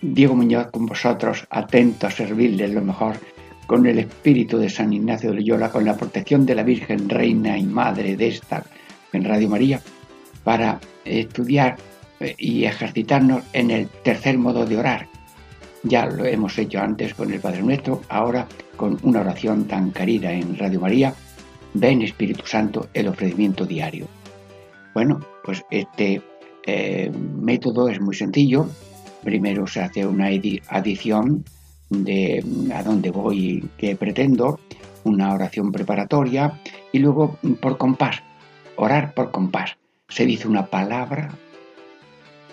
Diego Muñoz con vosotros, atento a servirles lo mejor, con el espíritu de San Ignacio de Loyola, con la protección de la Virgen Reina y Madre de esta en Radio María, para estudiar eh, y ejercitarnos en el tercer modo de orar. Ya lo hemos hecho antes con el Padre Nuestro, ahora con una oración tan querida en Radio María, ven Espíritu Santo, el ofrecimiento diario. Bueno, pues este eh, método es muy sencillo. Primero se hace una adición de mm, a dónde voy y qué pretendo, una oración preparatoria y luego mm, por compás, orar por compás. Se dice una palabra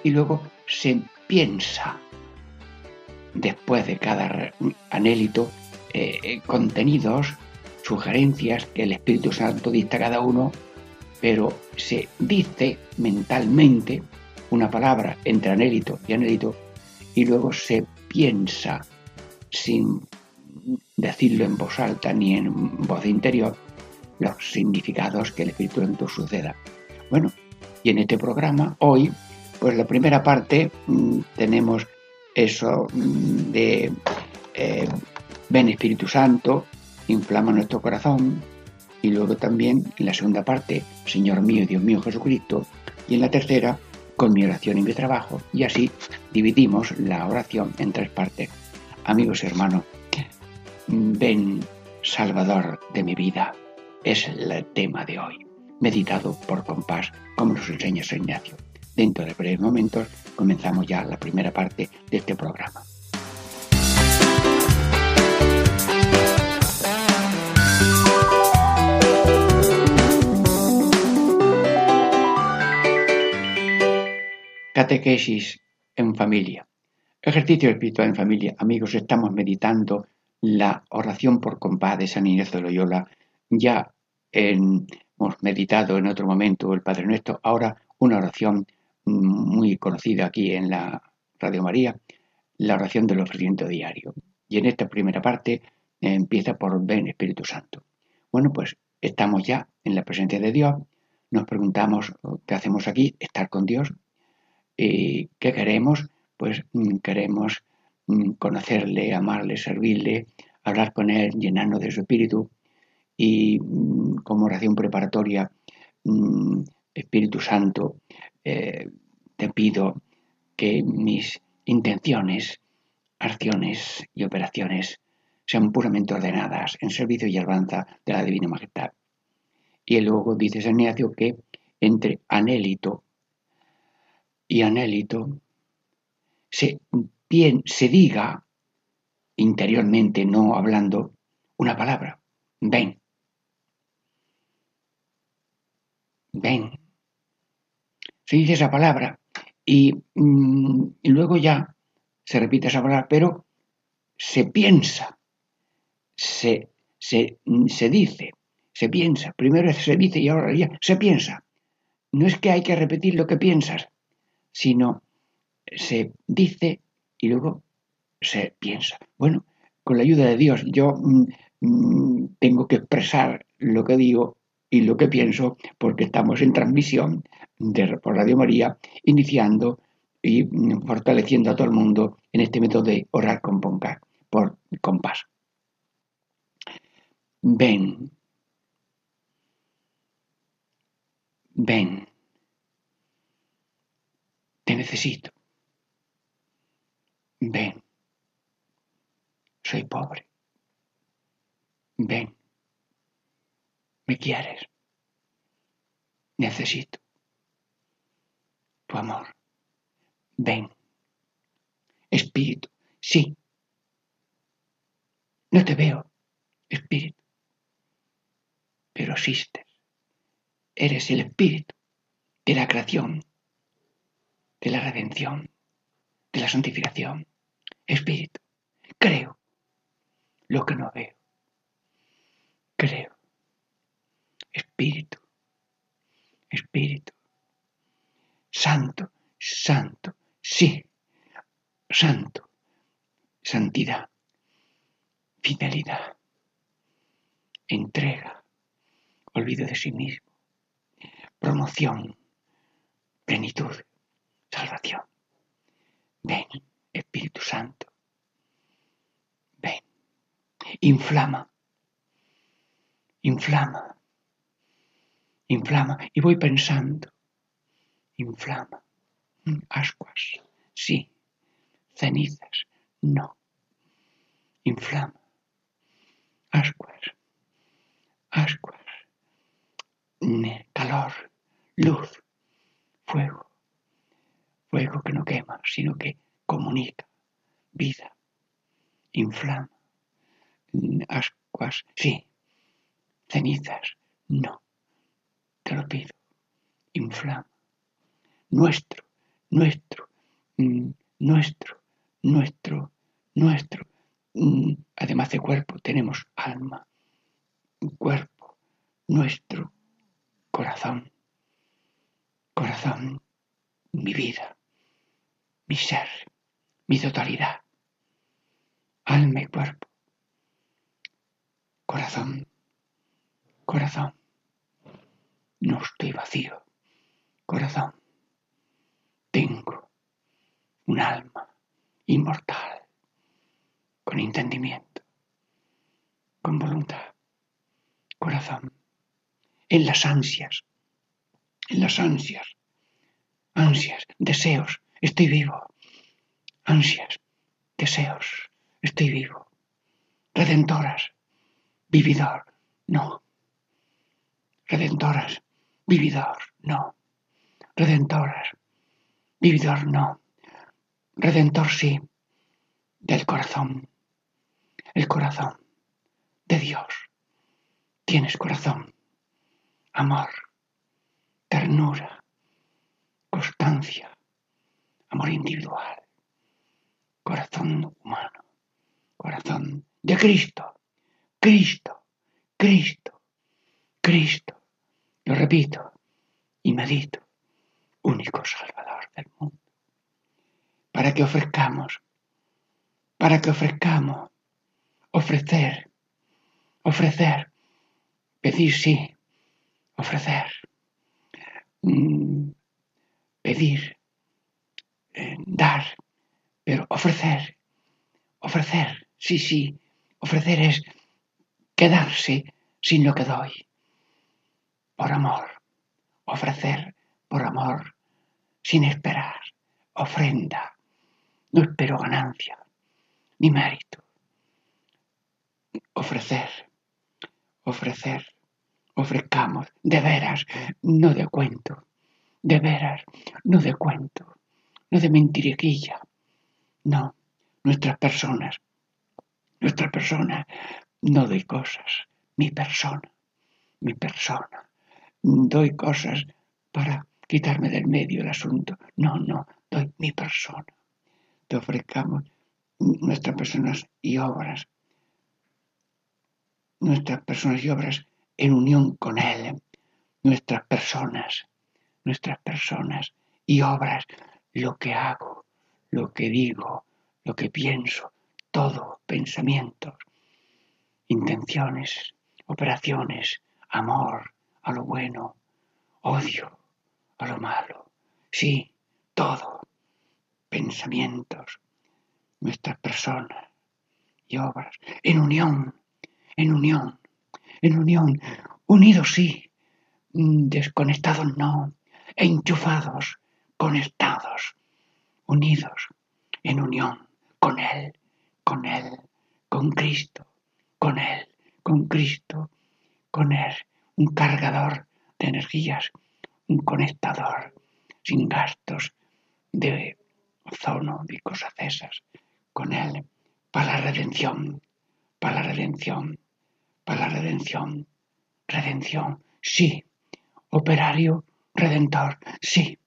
y luego se piensa después de cada anélito eh, eh, contenidos, sugerencias que el Espíritu Santo dicta a cada uno pero se dice mentalmente una palabra entre anélito y anélito y luego se piensa sin decirlo en voz alta ni en voz interior los significados que el Espíritu Santo suceda. Bueno, y en este programa hoy, pues la primera parte mm, tenemos eso mm, de eh, ven Espíritu Santo, inflama nuestro corazón, y luego también en la segunda parte, Señor mío Dios mío Jesucristo, y en la tercera, con mi oración y mi trabajo, y así dividimos la oración en tres partes. Amigos y hermanos, ven Salvador de mi vida, es el tema de hoy, meditado por compás, como nos enseña San Ignacio. Dentro de breves momentos comenzamos ya la primera parte de este programa. Catequesis en familia. Ejercicio espiritual en familia. Amigos, estamos meditando la oración por compás de San Ignacio de Loyola. Ya hemos meditado en otro momento el Padre Nuestro. Ahora una oración muy conocida aquí en la Radio María, la oración del ofrecimiento diario. Y en esta primera parte empieza por Ven Espíritu Santo. Bueno, pues estamos ya en la presencia de Dios. Nos preguntamos qué hacemos aquí, estar con Dios, ¿Y qué queremos? Pues mm, queremos mm, conocerle, amarle, servirle, hablar con él, llenarnos de su espíritu y mm, como oración preparatoria, Espíritu Santo, eh, te pido que mis intenciones, acciones y operaciones sean puramente ordenadas en servicio y alabanza de la Divina Majestad. Y luego dice San Ignacio que entre anélito y anélito se, bien, se diga interiormente, no hablando, una palabra. Ven. Ven. Se dice esa palabra y, mm, y luego ya se repite esa palabra, pero se piensa, se, se, se dice, se piensa. Primero se dice y ahora ya se piensa. No es que hay que repetir lo que piensas, sino se dice y luego se piensa. Bueno, con la ayuda de Dios yo mm, mm, tengo que expresar lo que digo y lo que pienso porque estamos en transmisión de, por Radio María, iniciando y mm, fortaleciendo a todo el mundo en este método de orar con por compás. Ven, ven, necesito. Ven. Soy pobre. Ven. ¿Me quieres? Necesito tu amor. Ven. Espíritu. Sí. No te veo, espíritu. Pero existes. Eres el espíritu de la creación de la redención, de la santificación, Espíritu, creo lo que no veo. Creo. Espíritu, Espíritu. Santo, santo, sí, santo, santidad, fidelidad, entrega, olvido de sí mismo, promoción, plenitud, salvación. Ven, Espíritu Santo, ven, inflama, inflama, inflama. Y voy pensando, inflama, mm, ascuas, sí, cenizas, no, inflama, ascuas, ascuas, calor, luz, fuego, fuego que no quema, sino que comunica vida, inflama, ascuas, sí, cenizas, no, te lo pido, inflama, nuestro, nuestro, mm, nuestro, nuestro, nuestro, mm, además de cuerpo tenemos alma, cuerpo, nuestro, corazón, corazón, mi vida, mi ser, mi totalidad, alma y cuerpo, corazón, corazón, no estoy vacío, corazón, tengo un alma inmortal, con entendimiento, con voluntad, corazón, en las ansias, en las ansias, ansias, deseos, estoy vivo, ansias, deseos, estoy vivo, redentoras, vividor, no, redentoras, vividor, no, redentoras, vividor, no, redentor, sí, del corazón, el corazón de Dios, tienes corazón, amor, ternura, constancia, amor individual, corazón humano, corazón de Cristo, Cristo, Cristo, Cristo. Lo repito. Y medito, único Salvador del mundo. Para que ofrezcamos, para que ofrezcamos, ofrecer, ofrecer, pedir sí, ofrecer, mm, pedir, eh, dar, pero ofrecer, ofrecer, sí, sí, ofrecer es quedarse sin lo que doy, por amor, ofrecer por amor, sin esperar, ofrenda, no espero ganancia, ni mérito, ofrecer, ofrecer, ofrezcamos, de veras, no de cuento, de veras, no de cuento, no de mentiriquilla, no, nuestras personas, nuestra persona, no doy cosas, mi persona, mi persona, doy cosas para quitarme del medio el asunto, no, no, doy mi persona, te ofrezcamos nuestras personas y obras, nuestras personas y obras en unión con Él, nuestras personas, nuestras personas y obras, lo que hago, lo que digo, lo que pienso, todo, pensamientos, intenciones, operaciones, amor a lo bueno, odio a lo malo, sí, todo, pensamientos, nuestras personas y obras, en unión, en unión, en unión, unidos sí, desconectados no, enchufados, conectados, unidos, en unión con Él, con Él, con Cristo, con Él, con Cristo, con Él, un cargador de energías, un conectador sin gastos de ozono, de cosas esas, con Él, para la redención, para la redención, para la redención, redención, sí, operario, redentor, sí,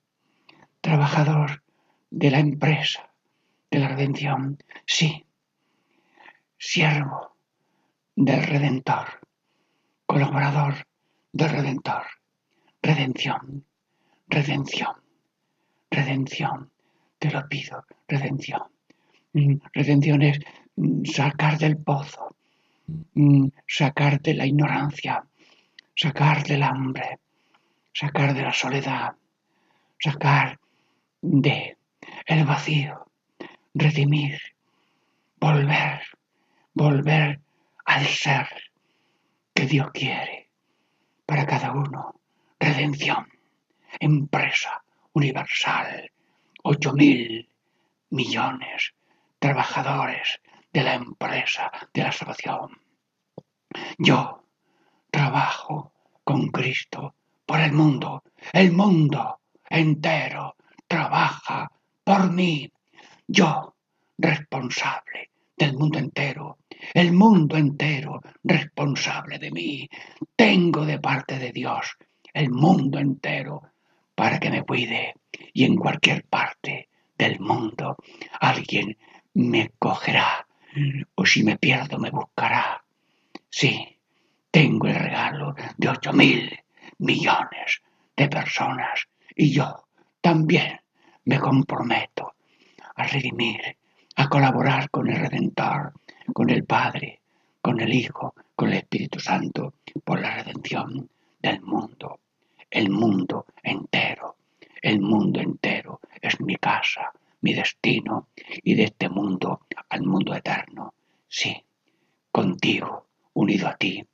trabajador de la empresa, de la redención. Sí, siervo del Redentor, colaborador del Redentor. Redención, redención, redención. Te lo pido, redención. Mm, redención es mm, sacar del pozo, mm, sacar de la ignorancia, sacar del hambre, sacar de la soledad, sacar de el vacío, redimir, volver, volver al ser que Dios quiere para cada uno. Redención, empresa universal, ocho mil millones trabajadores de la empresa de la salvación. Yo trabajo con Cristo por el mundo. El mundo entero trabaja por mí. Yo, responsable del mundo entero. El mundo entero responsable de mí. Tengo de parte de Dios el mundo entero para que me cuide y en cualquier parte del mundo alguien me cogerá o si me pierdo me buscará. Sí, tengo el regalo de ocho mil millones de personas y yo también me comprometo a redimir, a colaborar con el Redentor, con el Padre, con el Hijo, con el Espíritu Santo, por la redención del mundo, el mundo entero. El mundo entero es mi casa, mi destino, y de este mundo al mundo eterno. Sí, contigo, unido a ti.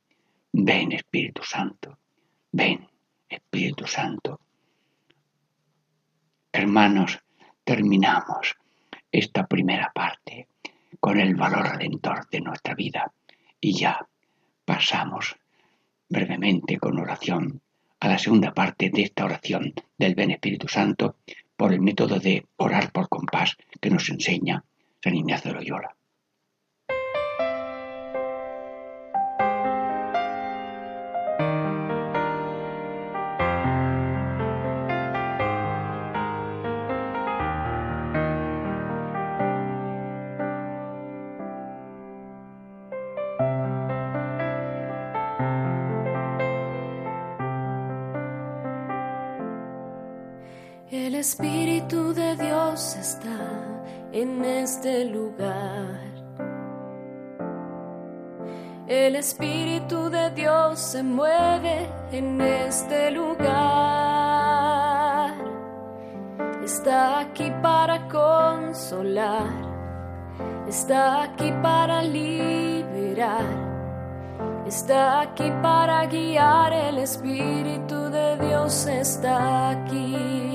Ven, Espíritu Santo, ven, Espíritu Santo. Hermanos, terminamos esta primera parte con el valor redentor de nuestra vida y ya pasamos brevemente con oración a la segunda parte de esta oración del Ven Espíritu Santo por el método de orar por compás que nos enseña San Ignacio de Loyola. Espíritu de Dios está en este lugar. El Espíritu de Dios se mueve en este lugar. Está aquí para consolar. Está aquí para liberar. Está aquí para guiar. El Espíritu de Dios está aquí.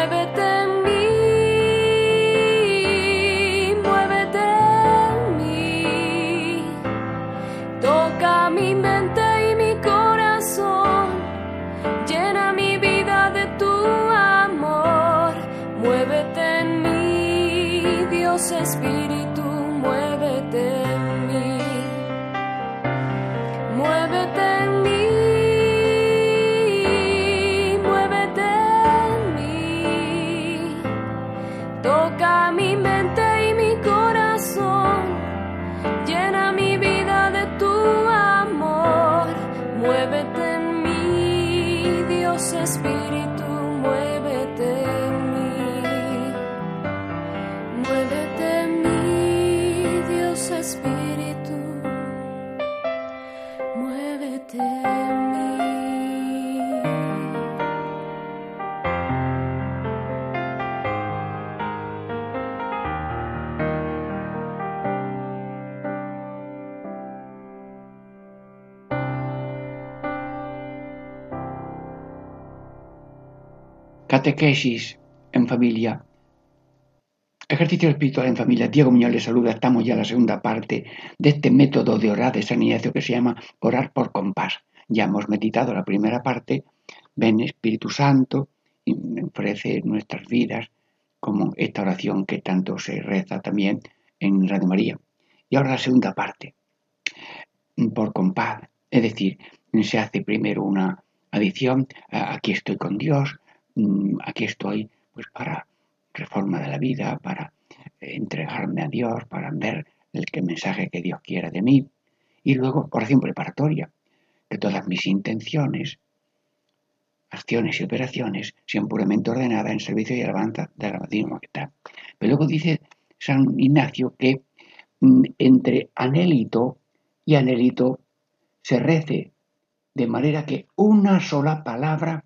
everything Catequesis en familia. Ejercicio espiritual en familia. Diego Muñoz le saluda. Estamos ya en la segunda parte de este método de orar de San Ignacio que se llama orar por compás. Ya hemos meditado la primera parte. Ven Espíritu Santo y ofrece nuestras vidas como esta oración que tanto se reza también en Radio María. Y ahora la segunda parte, por compás, es decir, se hace primero una adición, aquí estoy con Dios, aquí estoy pues para reforma de la vida, para entregarme a Dios, para ver el mensaje que Dios quiera de mí. Y luego oración preparatoria, que todas mis intenciones, acciones y operaciones sean puramente ordenadas en servicio y alabanza de la Divina Majestad. Pero luego dice San Ignacio que mm, entre anélito y anélito se rece de manera que una sola palabra,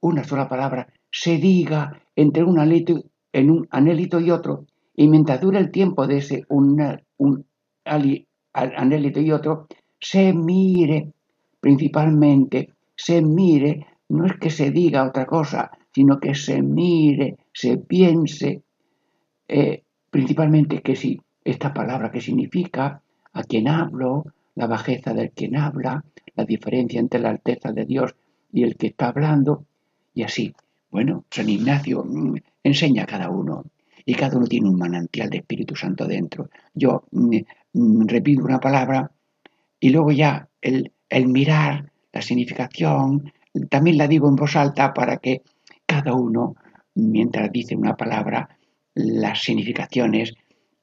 una sola palabra se diga entre un anélito, en un anélito y otro, y mientras dura el tiempo de ese un, un anélito y otro, se mire principalmente, se mire, no es que se diga otra cosa, sino que se mire, se piense, eh, principalmente que si esta palabra que significa a quien hablo, la bajeza del quien habla, la diferencia entre la alteza de Dios y el que está hablando, y así. Bueno, San Ignacio mm, enseña a cada uno, y cada uno tiene un manantial de Espíritu Santo dentro. Yo mm, mm, repito una palabra y luego ya el, el mirar la significación, también la digo en voz alta para que cada uno, mientras dice una palabra, las significaciones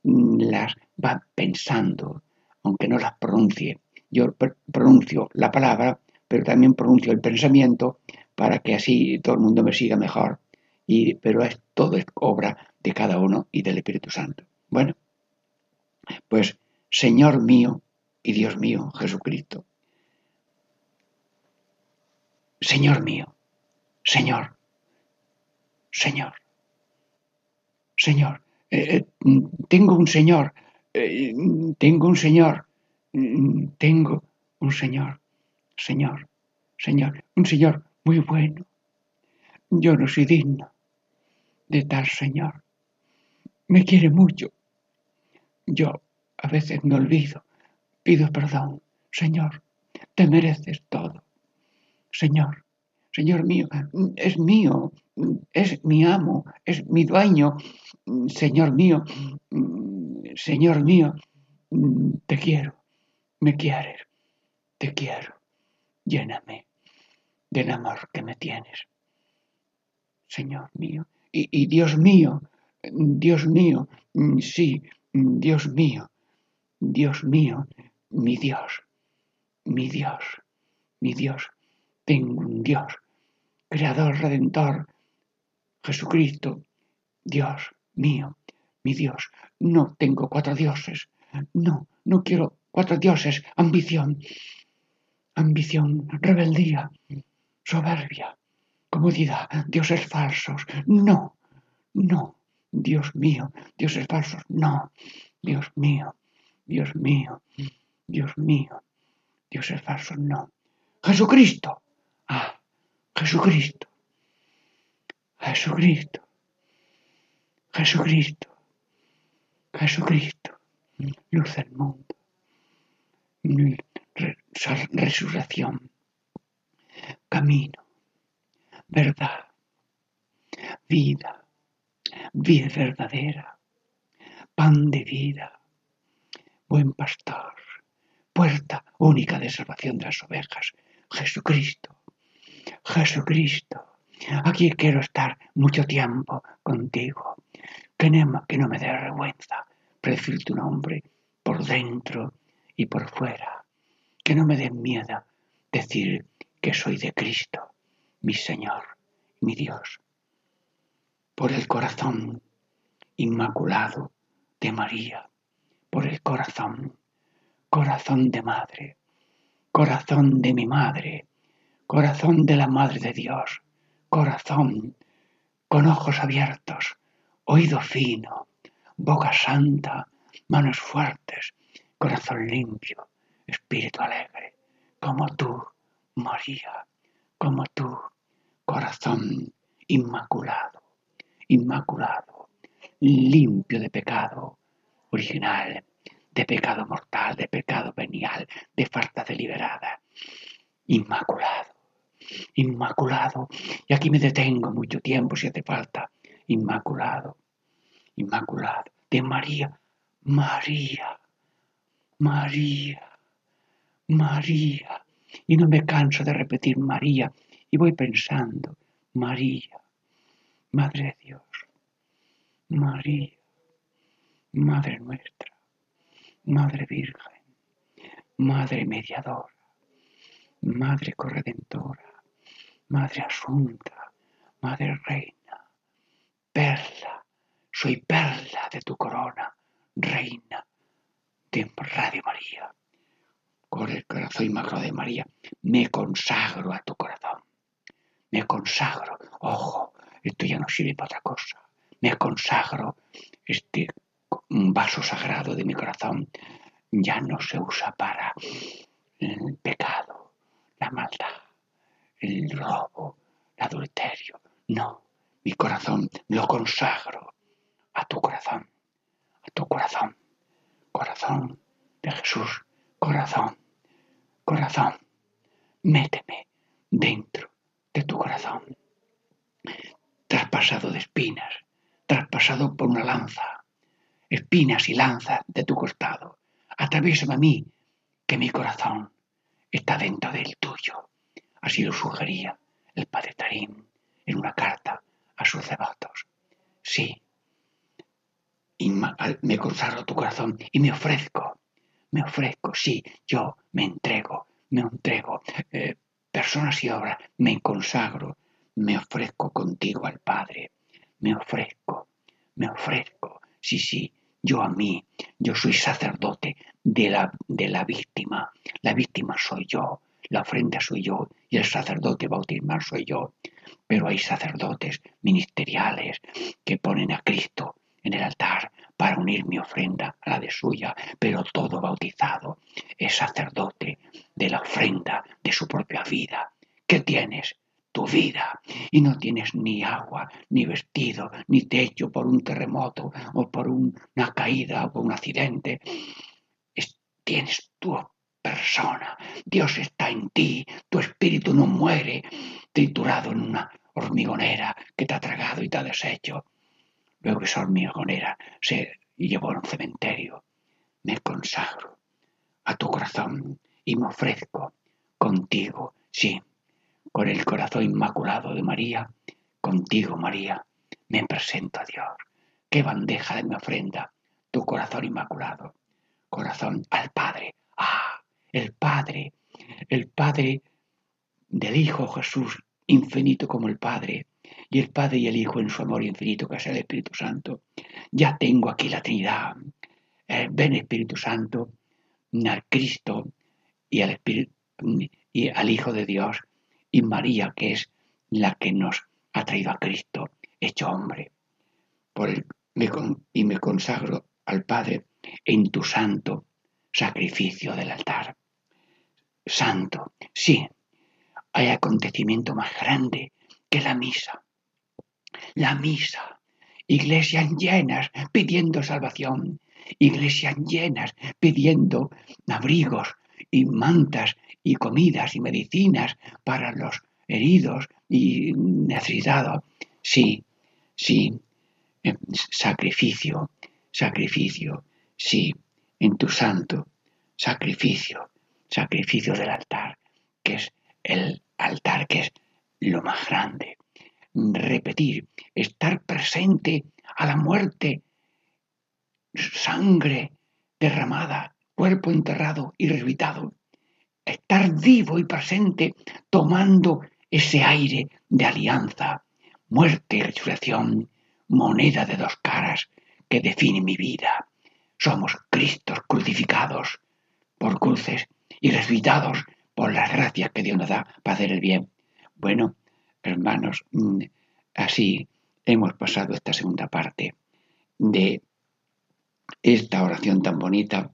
las va pensando, aunque no las pronuncie. Yo pronuncio la palabra, pero también pronuncio el pensamiento para que así todo el mundo me siga mejor. Y, pero es, todo es obra de cada uno y del Espíritu Santo. Bueno, pues Señor mío y Dios mío, Jesucristo. Señor mío, Señor, Señor, Señor, eh, eh, tengo un Señor eh, tengo un Señor, tengo un Señor, Señor, Señor, un Señor muy bueno. Yo no soy digno de tal Señor. Me quiere mucho. Yo a veces me olvido, pido perdón. Señor, te mereces todo. Señor, Señor mío, es mío, es mi amo, es mi dueño. Señor mío, Señor mío, te quiero, me quieres, te quiero, lléname del amor que me tienes. Señor mío, y, Dios mío, Dios mío, sí, Dios mío, Dios mío, mi Dios, mi Dios, mi Dios, tengo un Dios, Creador, Redentor, Jesucristo, Dios mío, mi Dios. No tengo cuatro dioses. No, no quiero cuatro dioses. Ambición. Ambición, rebeldía, soberbia, comodidad, dioses falsos. No, no. Dios mío, dioses falsos. No. Dios mío, Dios mío, Dios mío. Dioses falsos. No. Jesucristo. Ah, Jesucristo. Jesucristo. Jesucristo. Jesucristo, luz del mundo, resurrección, camino, verdad, vida, vida verdadera, pan de vida, buen pastor, puerta única de salvación de las ovejas, Jesucristo, Jesucristo. Aquí quiero estar mucho tiempo contigo, que no, que no me dé vergüenza decir tu nombre por dentro y por fuera. Que no me dé miedo decir que soy de Cristo, mi Señor, mi Dios. Por el corazón inmaculado de María, por el corazón, corazón de madre, corazón de mi madre, corazón de la Madre de Dios, corazón con ojos abiertos, oído fino, boca santa, manos fuertes, corazón limpio, espíritu alegre, como tú, María, como tú, corazón inmaculado, inmaculado, limpio de pecado original, de pecado mortal, de pecado venial, de falta deliberada, inmaculado, inmaculado. Y aquí me detengo mucho tiempo si hace falta, inmaculado, inmaculado, de María, María, María, María. Y no me canso de repetir María y voy pensando, María, Madre de Dios, María, Madre nuestra, Madre Virgen, Madre mediadora, Madre corredentora, Madre asunta, Madre reina, perla, soy perla de tu corona, reina de Radio María. Con el corazón inmaculado de María, me consagro a tu corazón. Me consagro, ojo, esto ya no sirve para otra cosa. Me consagro, este vaso sagrado de mi corazón ya no se usa para el pecado, la maldad, el robo, el adulterio. No, mi corazón lo consagro a tu corazón, a tu corazón, corazón de Jesús, corazón, corazón, méteme dentro de tu corazón, traspasado de espinas, traspasado por una lanza, espinas y lanza de tu costado, atraviesa a mí, que mi corazón está dentro del tuyo. Así lo sugería el padre Tarín en una carta a sus devotos. Sí, me consagro tu corazón y me ofrezco, me ofrezco, sí, yo me entrego, me entrego, eh, personas y obras, me consagro, me ofrezco contigo al Padre, me ofrezco, me ofrezco, sí, sí, yo a mí, yo soy sacerdote de la, de la víctima, la víctima soy yo, la ofrenda soy yo y el sacerdote bautismal soy yo, pero hay sacerdotes ministeriales que ponen a Cristo en el altar para unir mi ofrenda a la de suya, pero todo bautizado es sacerdote de la ofrenda de su propia vida. ¿Qué tienes? Tu vida. Y no tienes ni agua, ni vestido, ni techo por un terremoto o por una caída o por un accidente. tienes tu persona. Dios está en ti. Tu espíritu no muere triturado en una hormigonera que te ha tragado y te ha deshecho. Luego esa hormigonera se llevó a un cementerio. Me consagro a tu corazón y me ofrezco contigo, sí, con el corazón inmaculado de María, contigo, María, me presento a Dios. Qué bandeja de mi ofrenda, tu corazón inmaculado. Corazón al Padre. Ah, el Padre, el Padre del Hijo Jesús, infinito como el Padre, y el Padre y el Hijo en su amor infinito, que es el Espíritu Santo. Ya tengo aquí la Trinidad. Eh, ven Espíritu Santo, al Cristo y al, Espíritu, y al Hijo de Dios, y María, que es la que nos ha traído a Cristo, hecho hombre. Por el, y me consagro al Padre en tu santo sacrificio del altar. Santo, sí, hay acontecimiento más grande que la misa. La misa. Iglesias llenas pidiendo salvación. Iglesias llenas pidiendo abrigos y mantas y comidas y medicinas para los heridos y necesitados. Sí, sí, em, sacrificio, sacrificio, sí, en tu santo sacrificio, sacrificio del altar, que es el altar que es lo más grande. Repetir, estar presente a la muerte, sangre derramada, cuerpo enterrado y resucitado. Estar vivo y presente tomando ese aire de alianza, muerte y resurrección, moneda de dos caras que define mi vida. Somos Cristos crucificados por cruces y resucitados por las gracias que Dios nos da para hacer el bien. Bueno, hermanos, mm, así hemos pasado esta segunda parte de esta oración tan bonita,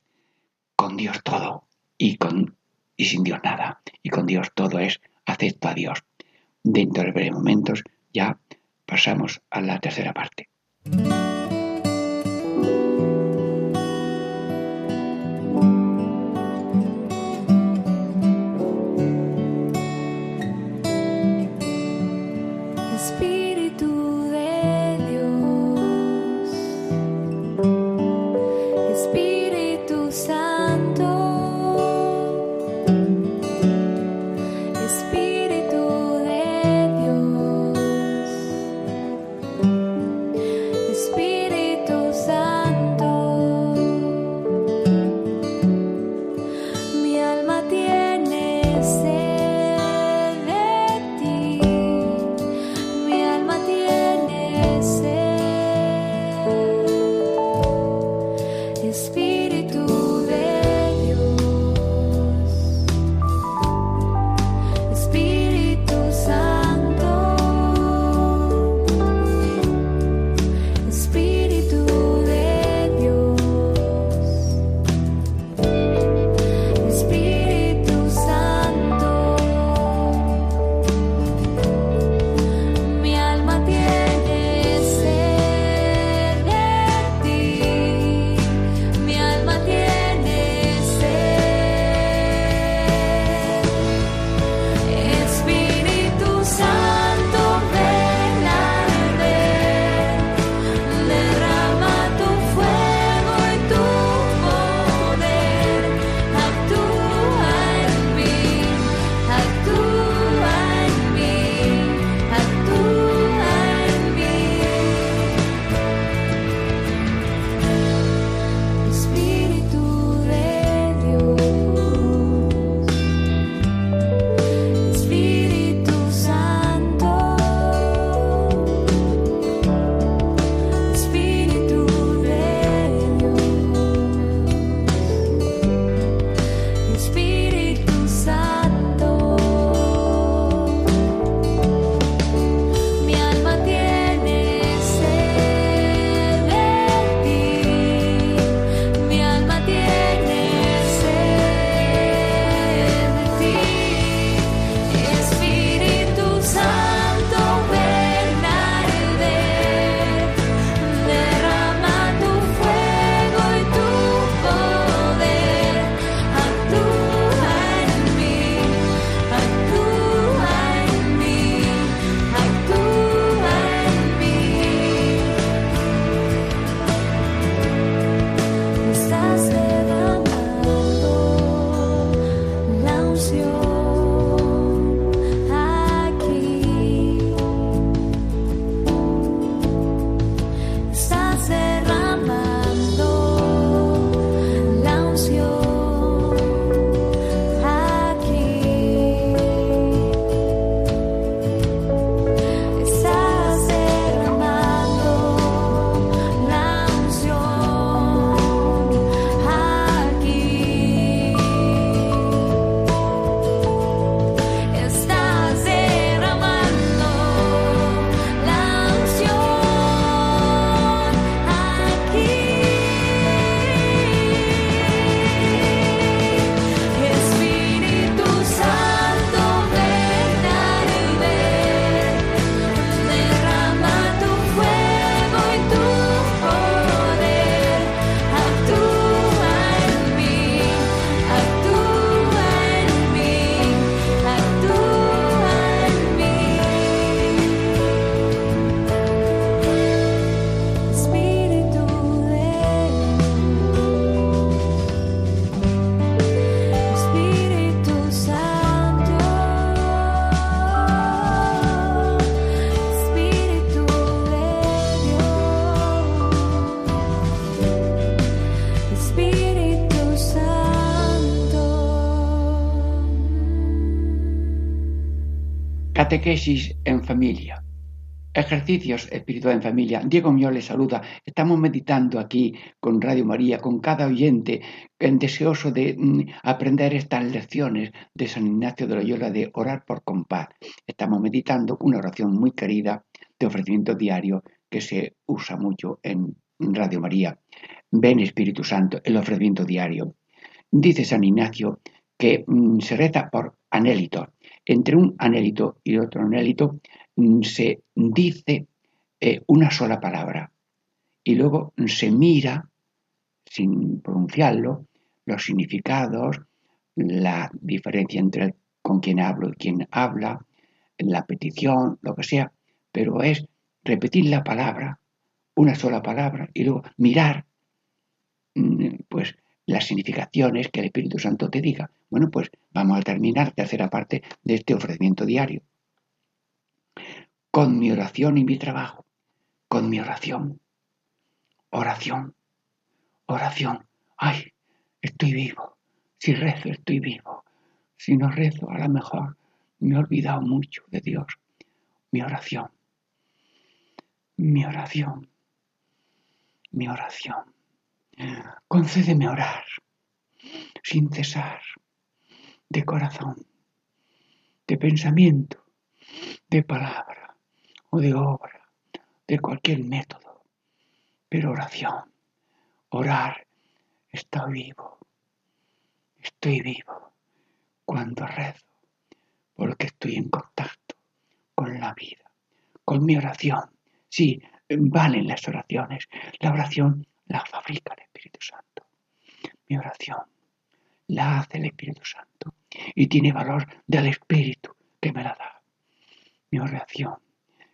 con Dios todo y, con, y sin Dios nada. Y con Dios todo es acepto a Dios. Dentro de breves momentos ya pasamos a la tercera parte. Catequesis en familia. Ejercicios espirituales en familia. Diego Mío les saluda. Estamos meditando aquí con Radio María, con cada oyente, deseoso de mm, aprender estas lecciones de San Ignacio de Loyola de orar por compás. Estamos meditando una oración muy querida de ofrecimiento diario que se usa mucho en Radio María. Ven Espíritu Santo, el ofrecimiento diario. Dice San Ignacio que mm, se reza por anélito entre un anélito y otro anélito mm, se dice eh, una sola palabra. Y luego se mira, sin pronunciarlo, los significados, la diferencia entre con quien hablo y quien habla, la petición, lo que sea, pero es repetir la palabra, una sola palabra, y luego mirar, mm, pues, las significaciones que el Espíritu Santo te diga. Bueno, pues vamos a terminar tercera parte de este ofrecimiento diario. Con mi oración y mi trabajo, con mi oración, oración, oración. Ay, estoy vivo. Si rezo, estoy vivo. Si no rezo, a lo mejor me he olvidado mucho de Dios. Mi oración, mi oración, mi oración. Concédeme orar sin cesar, de corazón, de pensamiento, de palabra o de obra, de cualquier método. Pero oración, orar, estoy vivo, estoy vivo cuando rezo, porque estoy en contacto con la vida, con mi oración. Sí, valen las oraciones. La oración la fabrica el Espíritu Santo. Mi oración la hace el Espíritu Santo y tiene valor del Espíritu que me la da. Mi oración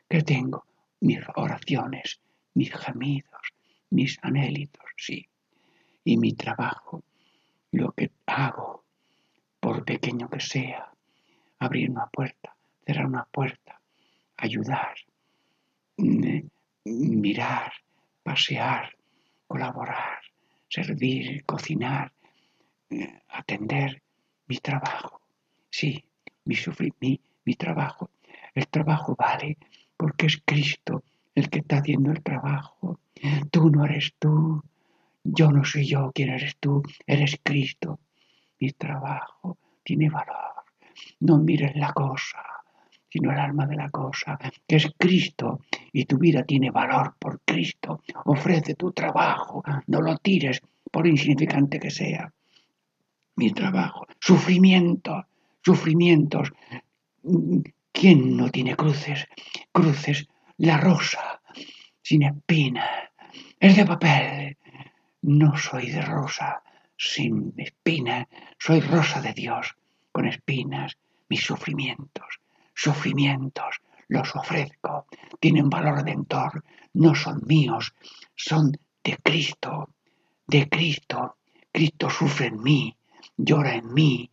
que tengo, mis oraciones, mis gemidos, mis anhélitos, sí. Y mi trabajo, lo que hago, por pequeño que sea, abrir una puerta, cerrar una puerta, ayudar, mirar, pasear, colaborar, servir, cocinar, eh, atender mi trabajo. Sí, mi, mi, mi trabajo. El trabajo vale porque es Cristo el que está haciendo el trabajo. Tú no eres tú, yo no soy yo quien eres tú, eres Cristo. Mi trabajo tiene valor. No mires la cosa, sino el alma de la cosa, que es Cristo, y tu vida tiene valor por Cristo. Ofrece tu trabajo, no lo tires por insignificante que sea. Mi trabajo, sufrimiento, sufrimientos. ¿Quién no tiene cruces? Cruces, la rosa, sin espina, es de papel. No soy de rosa, sin espina, soy rosa de Dios, con espinas, mis sufrimientos sufrimientos, los ofrezco, tienen valor redentor, no son míos, son de Cristo, de Cristo. Cristo sufre en mí, llora en mí,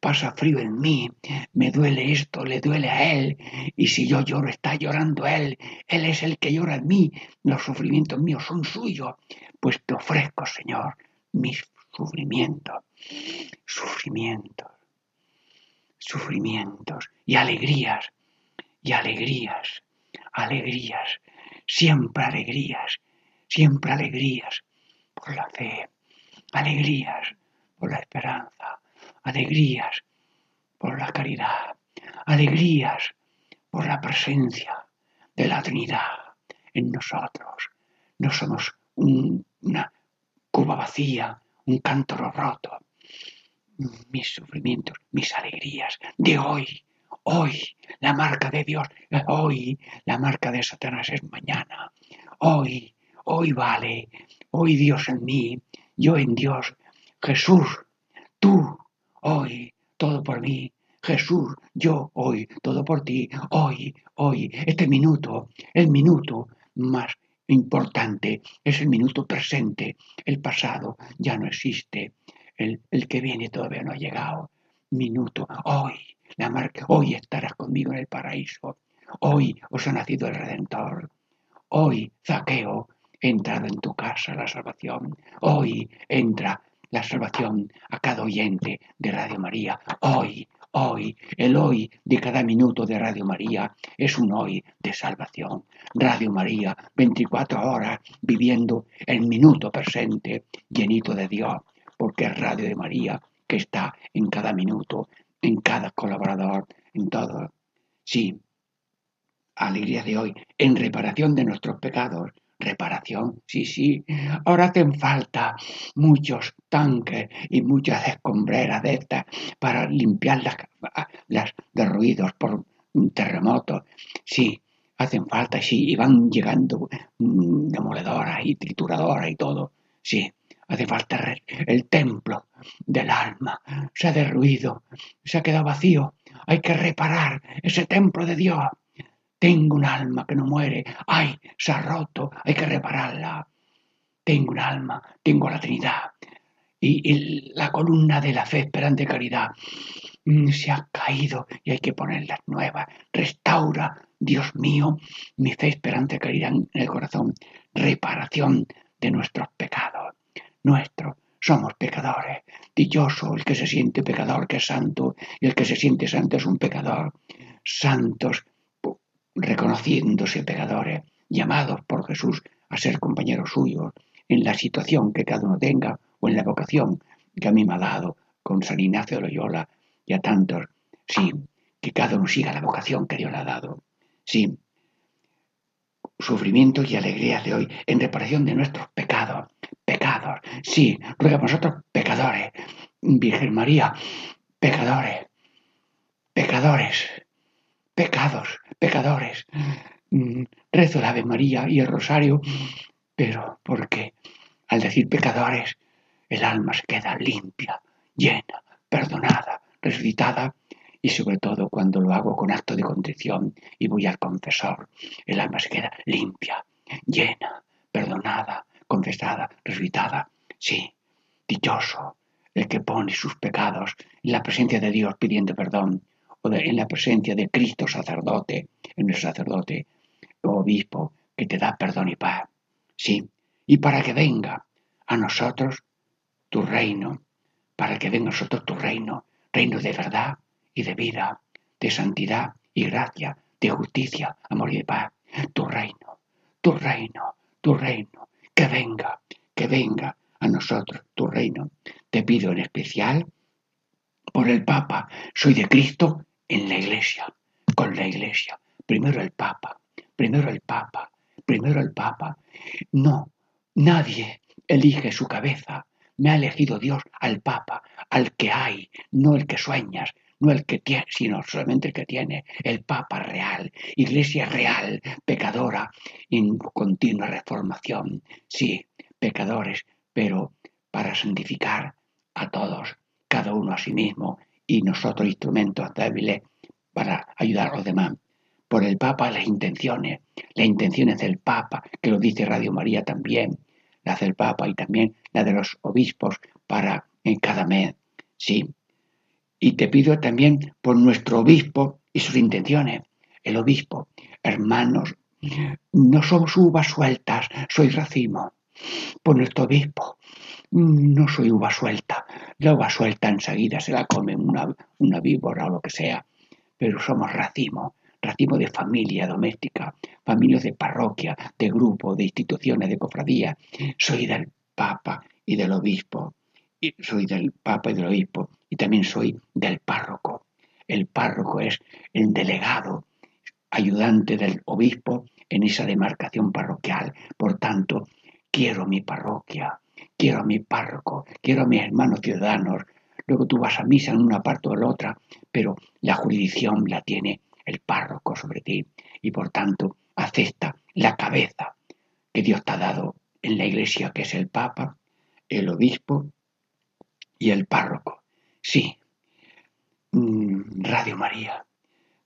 pasa frío en mí, me duele esto, le duele a Él, y si yo lloro está llorando Él, Él es el que llora en mí, los sufrimientos míos son suyos, pues te ofrezco, Señor, mis sufrimientos, sufrimientos sufrimientos y alegrías, y alegrías, alegrías, siempre alegrías, siempre alegrías por la fe, alegrías por la esperanza, alegrías por la caridad, alegrías por la presencia de la Trinidad en nosotros. No somos una cuba vacía, un cántaro roto, mis sufrimientos, mis alegrías de hoy. Hoy la marca de Dios, hoy la marca de Satanás es mañana. Hoy, hoy vale, hoy Dios en mí, yo en Dios. Jesús, tú, hoy, todo por mí. Jesús, yo hoy, todo por ti. Hoy, hoy, este minuto, el minuto más importante, es el minuto presente. El pasado ya no existe. El, que viene todavía no ha llegado. Minuto, hoy, la marca, hoy estarás conmigo en el paraíso. Hoy os ha nacido el Redentor. Hoy, Zaqueo, ha entrado en tu casa la salvación. Hoy entra la salvación a cada oyente de Radio María. Hoy, hoy, el hoy de cada minuto de Radio María es un hoy de salvación. Radio María, 24 horas viviendo el minuto presente, llenito de Dios porque es Radio de María que está en cada minuto, en cada colaborador, en todo. Sí, alegría de hoy, en reparación de nuestros pecados. Reparación, sí, sí. Ahora hacen falta muchos tanques y muchas escombreras de estas para limpiar las, las derruidos por un terremoto. Sí, hacen falta, sí, y van llegando mm, demoledoras y trituradoras y todo, sí, hace falta el templo del alma, se ha derruido, se ha quedado vacío, hay que reparar ese templo de Dios. Tengo un alma que no muere, ay, se ha roto, hay que repararla. Tengo un alma, tengo la Trinidad. Y, la columna de la fe, esperante y caridad, mm, se ha caído y hay que ponerla nueva. Restaura, Dios mío, mi fe, esperante y caridad en el corazón. Reparación de nuestros pecados. Nuestros, somos pecadores. Dichoso el que se siente pecador, que es santo, y el que se siente santo es un pecador. Santos, reconociéndose pecadores, llamados por Jesús a ser compañeros suyos en la situación que cada uno tenga o en la vocación que a mí me ha dado con San Ignacio de Loyola y a tantos. Sí, que cada uno siga la vocación que Dios le ha dado. Sí, sufrimientos y alegrías de hoy en reparación de nuestros pecados. Pecados, sí, ruega por nosotros pecadores. Virgen María, pecadores, pecadores, pecados, pecadores. Mm, rezo la Ave María y el Rosario, pero porque al decir pecadores, el alma se queda limpia, llena, perdonada, resucitada y sobre todo cuando lo hago con acto de contrición y voy al confesor, el alma se queda limpia, llena, perdonada, confesada, resucitada. Sí, dichoso el que pone sus pecados en la presencia de Dios pidiendo perdón, o en la presencia de Cristo sacerdote, en el sacerdote o obispo que te da perdón y paz. Sí, y para que venga a nosotros tu reino, para que venga a nosotros tu reino, reino de verdad, y de vida, de santidad y gracia, de justicia, amor y de paz. Tu reino, tu reino, tu reino, que venga, que venga a nosotros tu reino. Te pido en especial por el Papa. Soy de Cristo en la iglesia, con la iglesia. Primero el Papa, primero el Papa, primero el Papa. No, nadie elige su cabeza. Me ha elegido Dios al Papa, al que hay, no el que sueñas, no el que tiene, sino solamente el que tiene, el Papa real, Iglesia real, pecadora, en continua reformación. Sí, pecadores, pero para santificar a todos, cada uno a sí mismo, y nosotros instrumentos débiles para ayudar a los demás. Por el Papa las intenciones, las intenciones del Papa, que lo dice Radio María también, las del Papa y también la de los obispos para en cada mes. Sí, y te pido también por nuestro obispo y sus intenciones. El obispo, hermanos, no somos uvas sueltas, soy racimo. Por nuestro obispo, no soy uva suelta. La uva suelta enseguida se la come una, víbora o lo que sea. Pero somos racimo, racimo de familia doméstica, familias de parroquia, de grupo, de instituciones, de cofradía. Soy del Papa y del obispo. Soy del Papa y del obispo y también soy del párroco. El párroco es el delegado, ayudante del obispo en esa demarcación parroquial. Por tanto, quiero mi parroquia, quiero a mi párroco, quiero a mis hermanos ciudadanos. Luego tú vas a misa en una parte o en otra, pero la jurisdicción la tiene el párroco sobre ti y por tanto acepta la cabeza que Dios te ha dado en la iglesia, que es el Papa, el obispo y el párroco. Sí, mm, Radio María,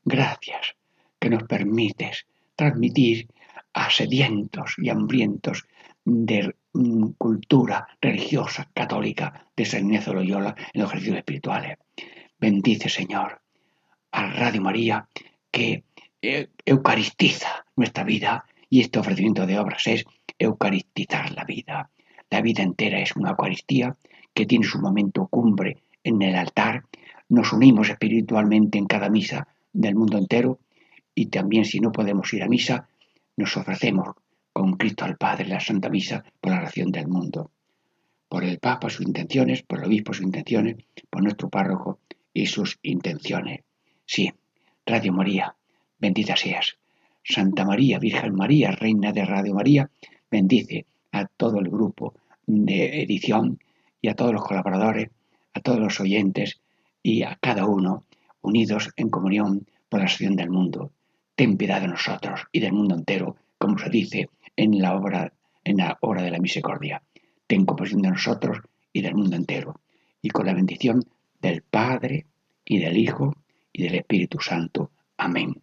gracias que nos permites transmitir a sedientos y hambrientos de mm, cultura religiosa católica de San Ignacio Loyola en los ejercicios espirituales. Bendice, Señor, a Radio María que eh, eucaristiza nuestra vida y este ofrecimiento de obras es eucaristizar la vida. La vida entera es una Eucaristía que tiene su momento cumbre en el altar, nos unimos espiritualmente en cada misa del mundo entero y también si no podemos ir a misa, nos ofrecemos con Cristo al Padre la Santa Misa por la oración del mundo. Por el Papa sus intenciones, por el Obispo sus intenciones, por nuestro párroco y sus intenciones. Sí, Radio María, bendita seas. Santa María, Virgen María, Reina de Radio María, bendice a todo el grupo de edición y a todos los colaboradores a todos los oyentes y a cada uno unidos en comunión por la acción del mundo. ten piedad de nosotros y del mundo entero, como se dice en la obra, en la obra de la misericordia. Ten compasión de nosotros y del mundo entero. Y con la bendición del Padre y del Hijo y del Espíritu Santo. Amén.